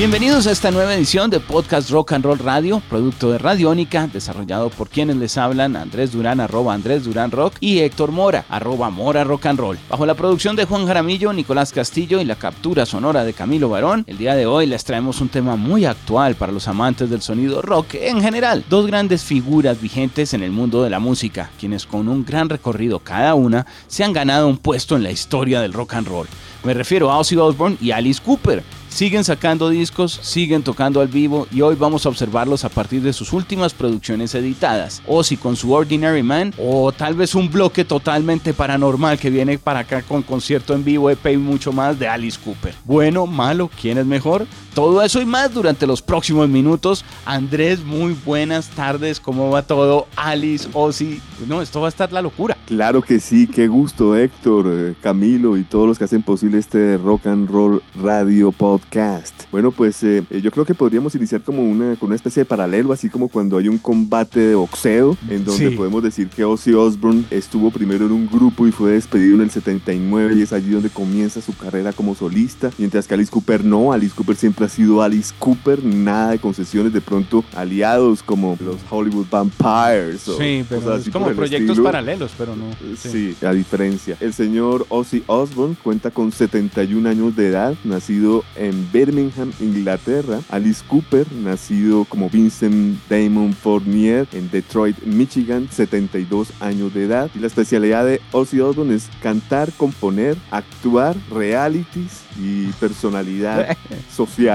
Bienvenidos a esta nueva edición de Podcast Rock and Roll Radio, producto de Radiónica, desarrollado por quienes les hablan Andrés Durán, arroba Andrés Durán Rock, y Héctor Mora, arroba Mora Rock and Roll. Bajo la producción de Juan Jaramillo, Nicolás Castillo y la captura sonora de Camilo Barón, el día de hoy les traemos un tema muy actual para los amantes del sonido rock en general. Dos grandes figuras vigentes en el mundo de la música, quienes con un gran recorrido cada una se han ganado un puesto en la historia del rock and roll. Me refiero a Ozzy Osbourne y Alice Cooper Siguen sacando discos, siguen tocando al vivo y hoy vamos a observarlos a partir de sus últimas producciones editadas. O si con su Ordinary Man o tal vez un bloque totalmente paranormal que viene para acá con concierto en vivo, EP y mucho más de Alice Cooper. Bueno, malo, ¿quién es mejor? Todo eso y más durante los próximos minutos. Andrés, muy buenas tardes. ¿Cómo va todo? Alice, Ozzy. No, esto va a estar la locura. Claro que sí, qué gusto Héctor, eh, Camilo y todos los que hacen posible este Rock and Roll Radio Podcast. Bueno, pues eh, yo creo que podríamos iniciar como una, con una especie de paralelo, así como cuando hay un combate de boxeo, en donde podemos decir que Ozzy Osbourne estuvo primero en un grupo y fue despedido en el 79 y es allí donde comienza su carrera como solista, mientras que Alice Cooper no, Alice Cooper siempre ha sido Alice Cooper, nada de concesiones de pronto aliados como los Hollywood Vampires o sí, como proyectos paralelos, pero no. Sí. a diferencia. El señor Ozzy Osbourne cuenta con 71 años de edad, nacido en Birmingham, Inglaterra. Alice Cooper, nacido como Vincent Damon Fournier en Detroit, Michigan, 72 años de edad. Y la especialidad de Ozzy Osbourne es cantar, componer, actuar, realities y personalidad social,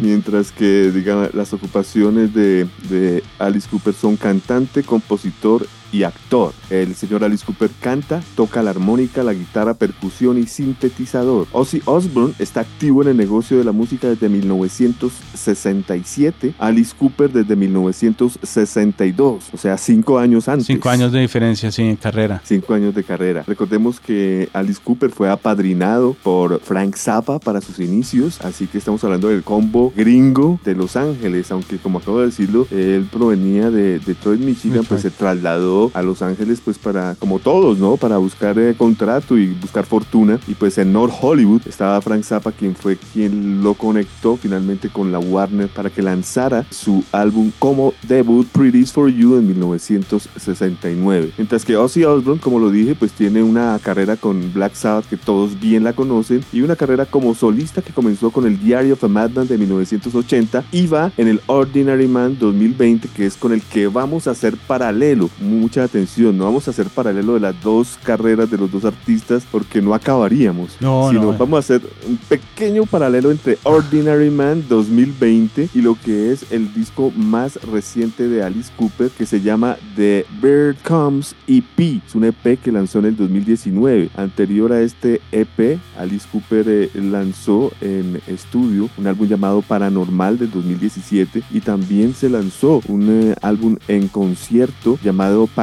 mientras que digamos, las ocupaciones de, de Alice Cooper son cantante, compositor y actor. El señor Alice Cooper canta, toca la armónica, la guitarra, percusión y sintetizador. Ozzy Osbourne está activo en el negocio de la música desde 1967, Alice Cooper desde 1962, o sea, cinco años antes. Cinco años de diferencia, sí, en carrera. Cinco años de carrera. Recordemos que Alice Cooper fue apadrinado por Frank Zappa para sus inicios, así que estamos hablando del combo gringo de Los Ángeles, aunque como acabo de decirlo, él provenía de Detroit, Michigan, pues se trasladó a Los Ángeles pues para, como todos, ¿no? Para buscar eh, contrato y buscar fortuna. Y pues en North Hollywood estaba Frank Zappa quien fue quien lo conectó finalmente con la Warner para que lanzara su álbum como debut Pretty's for You en 1969. Mientras que Ozzy Osbourne, como lo dije, pues tiene una carrera con Black Sabbath que todos bien la conocen y una carrera como solista que comenzó con el Diary of a Madman de 1980 y va en el Ordinary Man 2020 que es con el que vamos a hacer paralelo mucha atención. No vamos a hacer paralelo de las dos carreras de los dos artistas porque no acabaríamos. No, sino vamos a hacer un pequeño paralelo entre Ordinary Man 2020 y lo que es el disco más reciente de Alice Cooper que se llama The Bird Comes EP. Es un EP que lanzó en el 2019. Anterior a este EP, Alice Cooper eh, lanzó en estudio un álbum llamado Paranormal del 2017 y también se lanzó un eh, álbum en concierto llamado Paranormal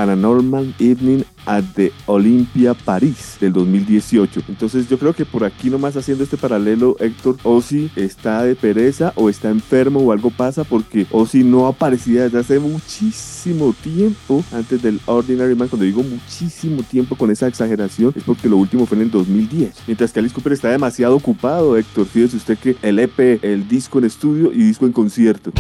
Evening at the Olympia París del 2018. Entonces yo creo que por aquí nomás haciendo este paralelo, Héctor Ozzy está de pereza o está enfermo o algo pasa porque Ozzy no aparecía desde hace muchísimo tiempo antes del Ordinary Man. Cuando digo muchísimo tiempo con esa exageración es porque lo último fue en el 2010. Mientras que Alice Cooper está demasiado ocupado, Héctor. Fíjese usted que el EP, el disco en estudio y disco en concierto.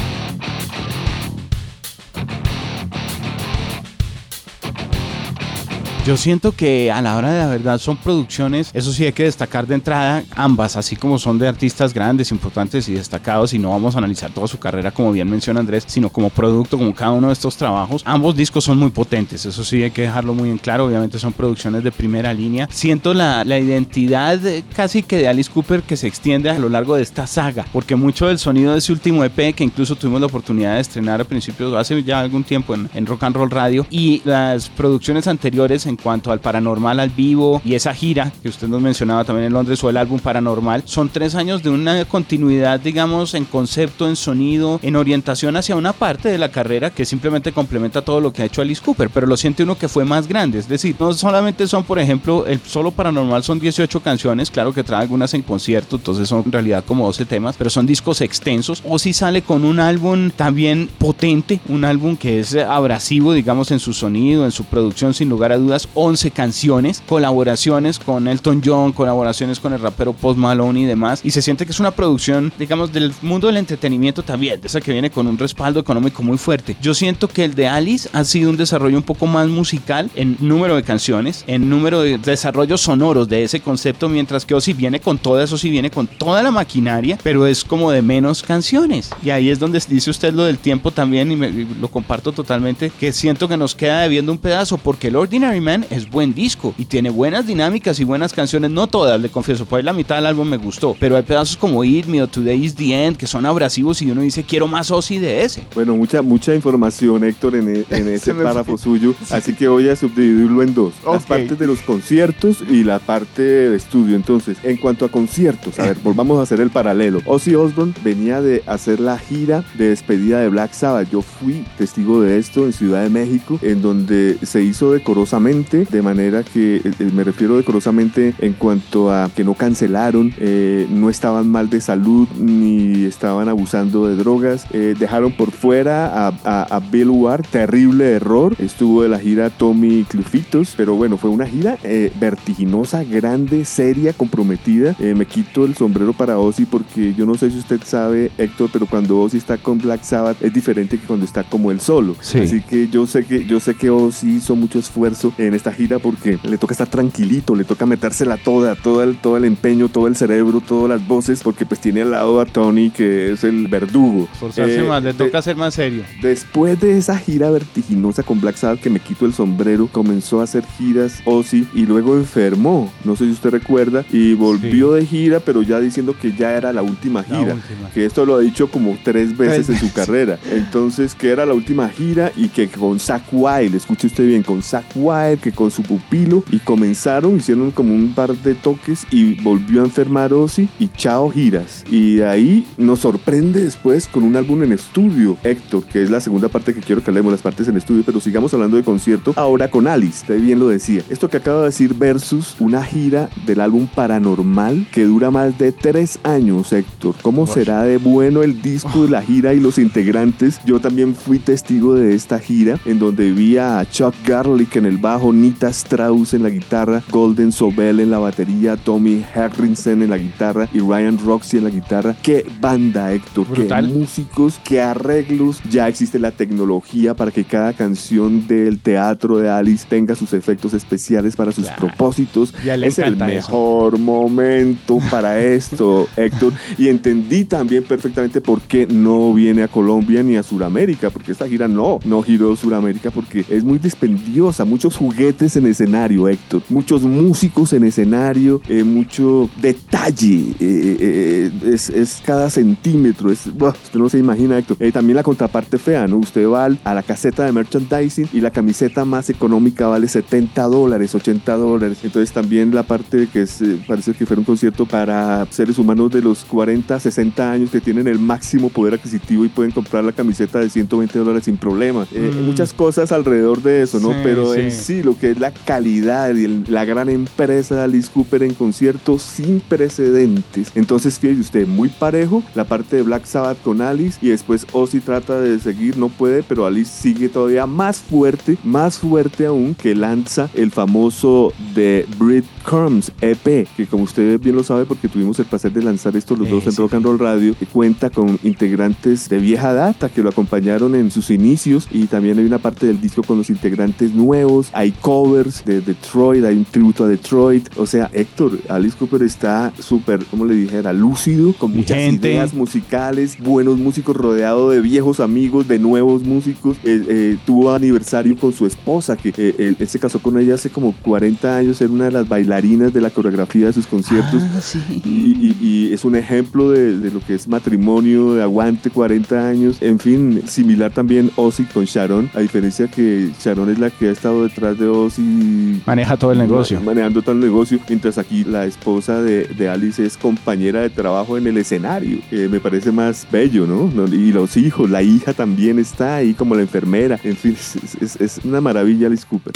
Yo siento que a la hora de la verdad son producciones, eso sí hay que destacar de entrada ambas, así como son de artistas grandes, importantes y destacados, y no vamos a analizar toda su carrera como bien menciona Andrés, sino como producto, como cada uno de estos trabajos. Ambos discos son muy potentes, eso sí hay que dejarlo muy en claro, obviamente son producciones de primera línea. Siento la, la identidad casi que de Alice Cooper que se extiende a lo largo de esta saga, porque mucho del sonido de ese último EP, que incluso tuvimos la oportunidad de estrenar a principios, hace ya algún tiempo en, en Rock and Roll Radio, y las producciones anteriores en cuanto al paranormal al vivo y esa gira que usted nos mencionaba también en Londres o el álbum paranormal, son tres años de una continuidad, digamos, en concepto, en sonido, en orientación hacia una parte de la carrera que simplemente complementa todo lo que ha hecho Alice Cooper, pero lo siente uno que fue más grande, es decir, no solamente son, por ejemplo, el solo paranormal son 18 canciones, claro que trae algunas en concierto, entonces son en realidad como 12 temas, pero son discos extensos, o si sale con un álbum también potente, un álbum que es abrasivo, digamos, en su sonido, en su producción, sin lugar a dudas, 11 canciones, colaboraciones con Elton John, colaboraciones con el rapero Post Malone y demás, y se siente que es una producción, digamos, del mundo del entretenimiento también, de esa que viene con un respaldo económico muy fuerte. Yo siento que el de Alice ha sido un desarrollo un poco más musical en número de canciones, en número de desarrollos sonoros de ese concepto, mientras que Ozzy viene con todo eso, sí viene con toda la maquinaria, pero es como de menos canciones. Y ahí es donde dice usted lo del tiempo también, y, me, y lo comparto totalmente, que siento que nos queda debiendo un pedazo, porque el Ordinary Man es buen disco y tiene buenas dinámicas y buenas canciones, no todas, le confieso, por ahí la mitad del álbum me gustó, pero hay pedazos como Eat Me o Today is the End que son abrasivos y uno dice, quiero más Ozzy de ese. Bueno, mucha, mucha información, Héctor, en, e- en ese párrafo suyo, así que voy a subdividirlo en dos. Las Ok. partes de los conciertos y la parte de estudio. Entonces, en cuanto a conciertos, a ver, volvamos a hacer el paralelo. Ozzy Osbourne venía de hacer la gira de despedida de Black Sabbath. Yo fui testigo de esto en Ciudad de México, en donde se hizo decorosamente, de manera que, eh, eh, me refiero decorosamente en cuanto a que no cancelaron, eh, no estaban mal de salud ni estaban abusando de drogas. Eh, dejaron por fuera a, a- a Bill Ward, terrible error. Estuvo de la gira Tommy Clufitos, pero bueno, fue una gira vertiginosa, grande, seria, comprometida. Me quito el sombrero para Ozzy porque yo no sé si usted sabe, Héctor, pero cuando Ozzy está con Black Sabbath es diferente que cuando está como él solo. Sí. Así que yo sé que yo sé que Ozzy hizo mucho esfuerzo en esta gira porque le toca estar tranquilito, le toca metérsela toda, todo el, todo el empeño, todo el cerebro, todas las voces, porque pues tiene al lado a Tony que es el verdugo. Forzarse Eh, más, le de- toca ser más serio. Después de esa gira vertiginosa con Black Sabbath que me quito el sombrero, comenzó a hacer giras Ozzy y luego enfermó, no sé si usted recuerda, y volvió de gira, pero ya diciendo que ya era la última La gira. última. Que esto lo ha dicho como tres veces Tres en su carrera. Entonces, que era la última gira y que con Zack Wild, escuche usted bien, con Zack Wild, que con su pupilo, y comenzaron, hicieron como un par de toques y volvió a enfermar Ozzy y chao giras. Y de ahí nos sorprende después con un álbum en estudio, Héctor, que es la segunda parte que quiero que hablemos, las partes en estudio, pero sigamos hablando de concierto ahora con Alice, usted bien lo decía. Esto que acabo de decir versus una gira del álbum Paranormal que dura más de tres años, Héctor. ¿Cómo será de bueno el disco de la gira y los integrantes? Yo también fui testigo de esta gira en donde vi a Chuck Garlic en el bajo, Nita Strauss en la guitarra, Golden Sobel en la batería, Tommy Harrison en la guitarra y Ryan Roxy en la guitarra. ¡Qué banda, Héctor! Brutal. ¡Qué músicos! ¡Qué arreglos! Ya existe la tecnología para que cada canción del teatro de Alice tenga sus efectos especiales para sus Claro. propósitos. Ya le es el eso. mejor momento para esto, Héctor. Y entendí también perfectamente por qué no viene a Colombia ni a Sudamérica, porque esta gira no, no giró Sudamérica porque es muy dispendiosa, muchos juguetes en escenario, Héctor, muchos músicos en escenario, eh, mucho detalle, eh, eh, es, es cada centímetro, es, buah, usted no se imagina, Héctor. También la contraparte fea, ¿no? Usted va a la caseta de merchandising y la camiseta más económica vale 70 dólares, 80 dólares. Entonces también la parte que es, parece que fuera un concierto para seres humanos de los 40, 60 años que tienen el máximo poder adquisitivo y pueden comprar la camiseta de 120 dólares sin problema. Eh, Mm. Muchas cosas alrededor de eso, ¿no? Sí, Pero en sí. Sí, lo que es la calidad y el- la gran empresa de Alice Cooper en conciertos sin precedentes. Entonces, fíjese usted, muy parejo la parte de Black Sabbath con Alice y después Ozzy trata de seguir, no puede, pero Alice sigue todavía más fuerte, más fuerte aún que lanza el famoso The Brit Crumbs EP, que como usted bien lo sabe porque tuvimos el placer de lanzar esto los dos en Eso. Rock and Roll Radio, que cuenta con integrantes de vieja data que lo acompañaron en sus inicios y también hay una parte del disco con los integrantes nuevos, hay covers de Detroit, hay un tributo a Detroit, o sea, Héctor, Alice Cooper está súper, como le dijera, lúcido, con muchas Vigente. ideas musicales, buenos músicos, rodeado de viejos amigos, de nuevos músicos, Eh, eh, tuvo aniversario con su esposa, que eh, él, él se casó con ella hace como 40 años, era una de las bailarinas de la coreografía de sus conciertos. Ah, sí. Y, y- y es un ejemplo de, de lo que es matrimonio, de aguante 40 años. En fin, similar también Ozzy con Sharon, a diferencia que Sharon es la que ha estado detrás de Ozzy Maneja todo el negocio. manejando todo el negocio, mientras aquí la esposa de, de Alice es compañera de trabajo en el escenario. Eh, me parece más bello, ¿no? No, Y los hijos, la hija también está ahí como la enfermera. En fin, es, es- es una maravilla Alice Cooper.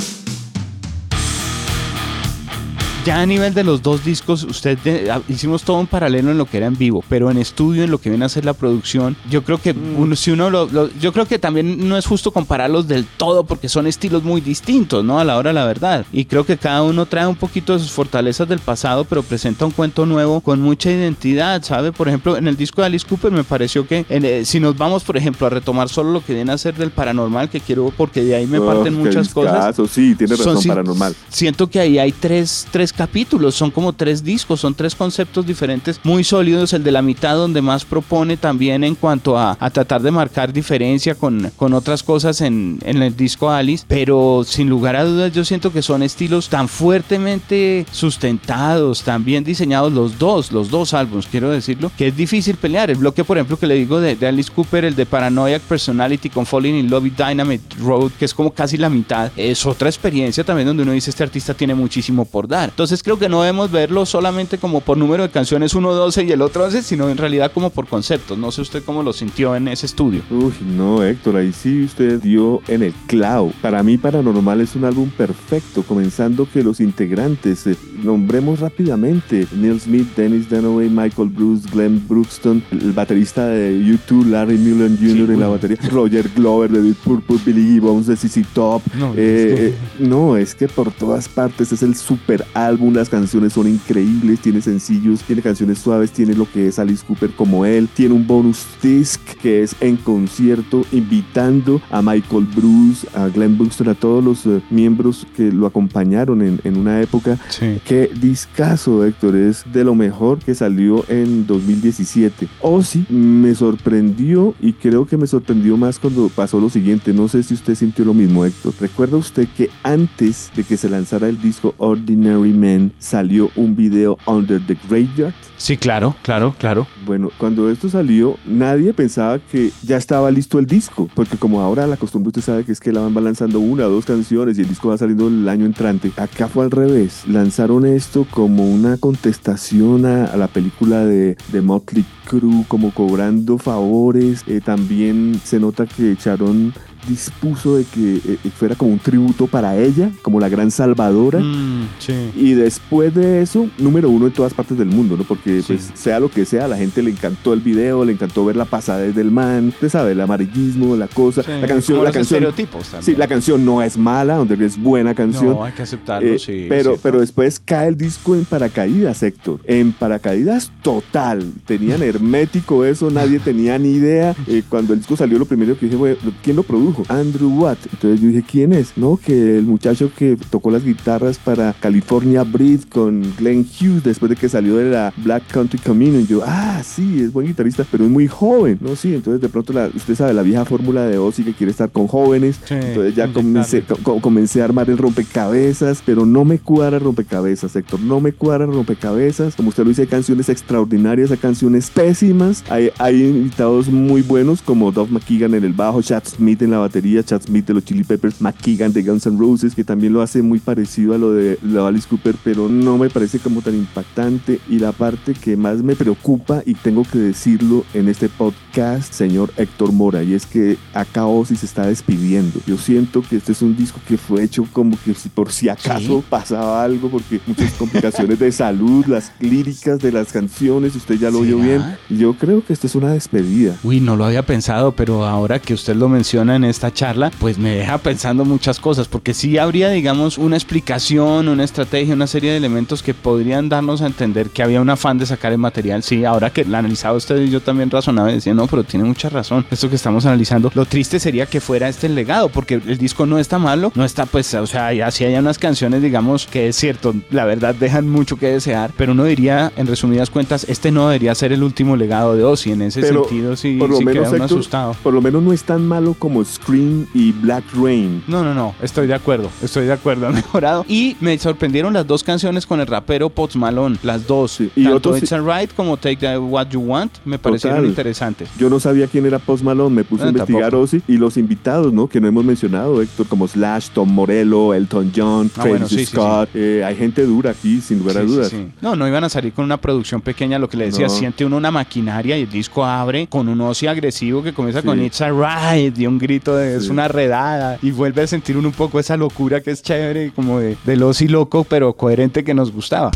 Ya a nivel de los dos discos, usted de- ah, hicimos todo en paralelo en lo que era en vivo, pero en estudio, en lo que viene a ser la producción, yo creo que uno, si uno lo, lo- yo creo que también no es justo compararlos del todo porque son estilos muy distintos, ¿no? A la hora la verdad. Y creo que cada uno trae un poquito de sus fortalezas del pasado, pero presenta un cuento nuevo con mucha identidad, ¿sabe? Por ejemplo, en el disco de Alice Cooper me pareció que en, eh, si nos vamos, por ejemplo, a retomar solo lo que viene a ser del paranormal, que quiero porque de ahí me Oh, parten muchas cosas. discazo. Sí, tiene Son razón, sí- paranormal. Siento que ahí hay tres, tres capítulos, son como tres discos, son tres conceptos diferentes, muy sólidos. El de la mitad, donde más propone también en cuanto a, a tratar de marcar diferencia con, con otras cosas en, en el disco Alice, pero sin lugar a dudas, yo siento que son estilos tan fuertemente sustentados, tan bien diseñados los dos, los dos álbumes, quiero decirlo, que es difícil pelear. El bloque, por ejemplo, que le digo de, de Alice Cooper, el de Paranoiac Personality con Falling in Love y Dynamite Road, que es como casi la mitad, es otra experiencia también donde uno dice este artista tiene muchísimo por dar. Entonces creo que no debemos verlo solamente como por número de canciones 1, 12 y el otro 11, sino en realidad como por conceptos. No sé usted cómo lo sintió en ese estudio. Uy, no, Héctor, ahí sí usted dio en el clavo. Para mí, Paranormal es un álbum perfecto, comenzando que los integrantes, eh, nombremos rápidamente, Neil Smith, Dennis Dunaway, Michael Bruce, Glenn Brookston, el baterista de U2, Larry Mullen Jr. en la batería, Roger Glover de Deep Purple, Billy Gibbons de CC Top. No, Eh, eh, no, es que por todas partes es el super álbum, las canciones son increíbles, tiene sencillos, tiene canciones suaves, tiene lo que es Alice Cooper como él, tiene un bonus disc que es en concierto invitando a Michael Bruce, a Glenn Buxton, a todos los eh, miembros que lo acompañaron en, en una época. Sí. Qué discazo, Héctor, es de lo mejor que salió en 2017. Ozzy me sorprendió y creo que me sorprendió más cuando pasó lo siguiente. No sé si usted sintió lo mismo, Héctor. ¿Recuerda usted que antes de que se lanzara el disco Ordinary Salió un video Under the Graveyard? Sí, claro, claro, claro. Bueno, cuando esto salió, nadie pensaba que ya estaba listo el disco, porque como ahora la costumbre usted sabe que es que la van lanzando una o dos canciones y el disco va saliendo el año entrante. Acá fue al revés, lanzaron esto como una contestación a, a la película de, de Motley Crue, como cobrando favores. Eh, también se nota que Sharon dispuso de que eh, fuera como un tributo para ella, como la gran salvadora. Mm, sí. Y después de eso, número uno en todas partes del mundo, ¿no? Porque, Sí. pues, sea lo que sea, a la gente le encantó el video, le encantó ver la pasadez del man, usted sabe, el amarillismo, la cosa, la canción, la canción. estereotipos también. Sí, la canción no es mala, donde es buena canción. No, hay que aceptarlo, Eh, sí. pero, pero después cae el disco en paracaídas, Héctor. En paracaídas total. Tenían hermético eso, nadie tenía ni idea. Eh, cuando el disco salió, lo primero que dije fue, ¿quién lo produjo? Andrew Watt. Entonces yo dije, ¿quién es? No, que el muchacho que tocó las guitarras para California Breed con Glenn Hughes después de que salió de la Black Country Communion. Yo, ah, sí, es buen guitarrista, pero es muy joven. No, sí, entonces de pronto la- usted sabe, la vieja fórmula de Ozzy que quiere estar con jóvenes. Sí, Entonces ya comencé, co- co- comencé a armar el rompecabezas, pero no me cuadra rompecabezas, Héctor. No me cuadra rompecabezas. Como usted lo dice, hay canciones extraordinarias, hay canciones pésimas. Hay, hay invitados muy buenos como Dove McKeegan en el bajo, Chad Smith en la batería, Chad Smith de los Chili Peppers, McKeegan de Guns N' Roses, que también lo hace muy parecido a lo de la Alice Cooper, pero no me parece como tan impactante. Y la parte que más me preocupa, y tengo que decirlo en este podcast, señor Héctor Mora, y es que acá Ozzy se está despidiendo. Yo siento que este es un disco que fue hecho como que por si acaso Sí. pasaba algo, porque muchas complicaciones de salud, las líricas de las canciones, usted ya lo oyó ¿Será? bien. Yo creo que esto es una despedida. Uy, no lo había pensado, pero ahora que usted lo menciona en esta charla, pues me deja pensando muchas cosas, porque sí habría, digamos, una explicación, una estrategia, una serie de elementos que podrían darnos a entender que había un afán de sacar el material. Sí, ahora que la analizaba usted y yo también razonaba y decía, no, pero tiene mucha razón. Esto que estamos analizando, lo triste sería que fuera este el legado, porque el disco no está malo, no está, pues, o sea, ya sí hay unas canciones, digamos, que es cierto, la verdad dejan mucho que desear, pero uno diría, en resumidas cuentas, este no debería ser el último legado de Ozzy. En ese Pero, sentido, sí, por lo sí menos, queda Héctor, asustado. por lo menos no es tan malo como Scream y Black Rain. No, no, no, estoy de acuerdo, estoy de acuerdo, ha mejorado. Y me sorprendieron las dos canciones con el rapero Pots Malone, las dos. Sí, y Tanto It's Alright como Take What You Want me parecieron Total. interesantes. Yo no sabía quién era Post Malone, me puse a investigar. Ozzy y los invitados, ¿no? Que no hemos mencionado, Héctor, como Slash, Tom Morello, Elton John, Ah, bueno, sí, sí, Scott. Eh, hay gente dura aquí, sin lugar a dudas. sí. No, no iban a salir con una producción pequeña, lo que le decía, No. siente uno una maquinaria y el disco abre con un Ozzy agresivo que comienza con It's Alright y un grito de es una redada y vuelve a sentir uno un poco esa locura que es chévere, como de, del Ozzy loco pero coherente que nos gustaba.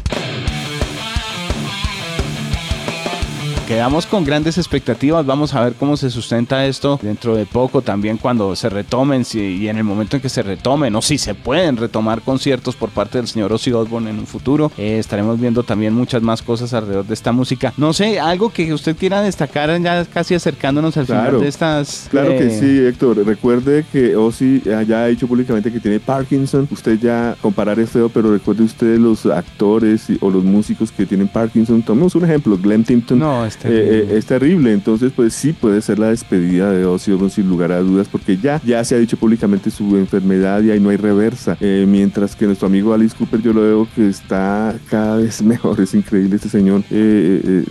Quedamos con grandes expectativas, vamos a ver cómo se sustenta esto dentro de poco, también cuando se retomen si- y en el momento en que se retomen o si se pueden retomar conciertos por parte del señor Ozzy Osbourne en un futuro. Eh, estaremos viendo también muchas más cosas alrededor de esta música. No sé, algo que usted quiera destacar ya casi acercándonos al final de estas... Claro que eh, sí, Héctor. Recuerde que Ozzy ya ha dicho públicamente que tiene Parkinson. Usted ya comparar es feo, pero recuerde usted los actores y- o los músicos que tienen Parkinson. Tomemos un ejemplo, Glenn Tipton. No, es Eh, terrible. eh, es terrible, entonces pues sí puede ser la despedida de Ozzy Osbourne sin lugar a dudas porque ya, ya se ha dicho públicamente su enfermedad y ahí no hay reversa, Eh, mientras que nuestro amigo Alice Cooper yo lo veo que está cada vez mejor, es increíble este señor, Eh,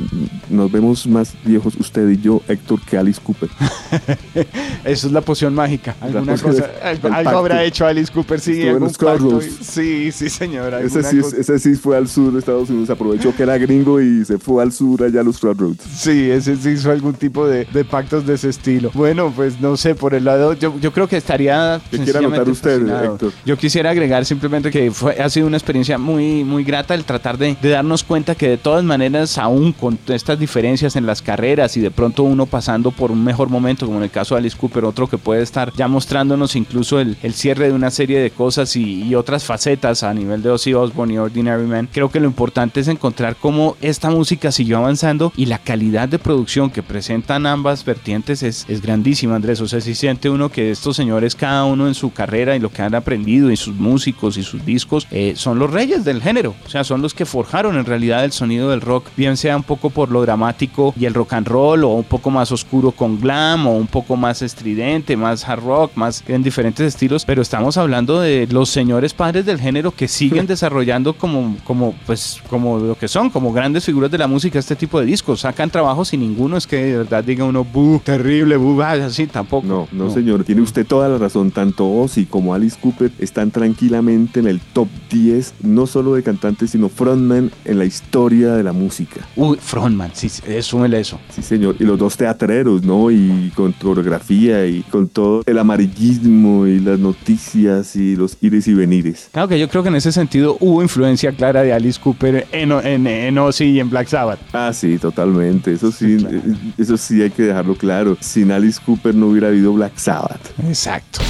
nos vemos más viejos usted y yo, Héctor, que Alice Cooper. Eso es la poción mágica. Alguna poción cosa, algo, habrá hecho Alice Cooper, sí, en los pacto. Sí, sí, señora. Ese sí, es- ese sí fue al sur de Estados Unidos, aprovechó que era gringo y se fue al sur allá a los Sí, ese sí hizo algún tipo de, de pactos de ese estilo. Bueno, pues no sé, por el lado, yo, yo creo que estaría. ¿Qué quiere anotar usted. Héctor? Yo quisiera agregar simplemente que fue, ha sido una experiencia muy, muy grata el tratar de, de darnos cuenta que de todas maneras, aún con estas diferencias en las carreras y de pronto uno pasando por un mejor momento, como en el caso de Alice Cooper, otro que puede estar ya mostrándonos incluso el, el cierre de una serie de cosas y, y otras facetas a nivel de Ozzy Osbourne y Ordinary Man. Creo que lo importante es encontrar cómo esta música siguió avanzando y la calidad de producción que presentan ambas vertientes es, es grandísima, Andrés. O sea, si siente uno que estos señores, cada uno en su carrera y lo que han aprendido y sus músicos y sus discos, eh, son los reyes del género. O sea, son los que forjaron en realidad el sonido del rock, bien sea un poco por lo dramático y el rock and roll, o un poco más oscuro con glam, o un poco más estridente, más hard rock, más en diferentes estilos. Pero estamos hablando de los señores padres del género que siguen desarrollando como, como, pues, como lo que son, como grandes figuras de la música, este tipo de discos. Sacan trabajos y ninguno es que de verdad diga uno, terrible, ah, así tampoco. No, no, señor, tiene usted toda la razón. Tanto Ozzy como Alice Cooper están tranquilamente en el top 10, no solo de cantantes, sino frontman en la historia de la música. Uy, frontman, sí, súmele eso. Sí, señor. Y los dos teatreros, ¿no? Y con coreografía y con todo el amarillismo y las noticias y los ires y venires. Claro que yo creo que en ese sentido hubo influencia clara de Alice Cooper en, en, en Ozzy y en Black Sabbath. Ah, sí, totalmente. Eso sí, claro. eh, eso sí hay que dejarlo claro. Sin Alice Cooper no hubiera habido Black Sabbath. Exacto.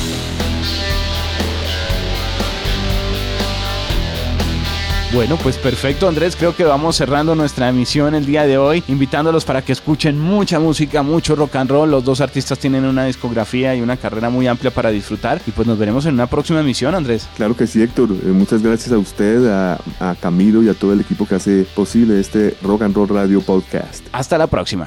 Bueno, pues perfecto Andrés, creo que vamos cerrando nuestra emisión el día de hoy, invitándolos para que escuchen mucha música, mucho rock and roll. Los dos artistas tienen una discografía y una carrera muy amplia para disfrutar y pues nos veremos en una próxima emisión Andrés. Claro que sí, Héctor. Eh, muchas gracias a usted, a, a Camilo y a todo el equipo que hace posible este Rock and Roll Radio Podcast. Hasta la próxima.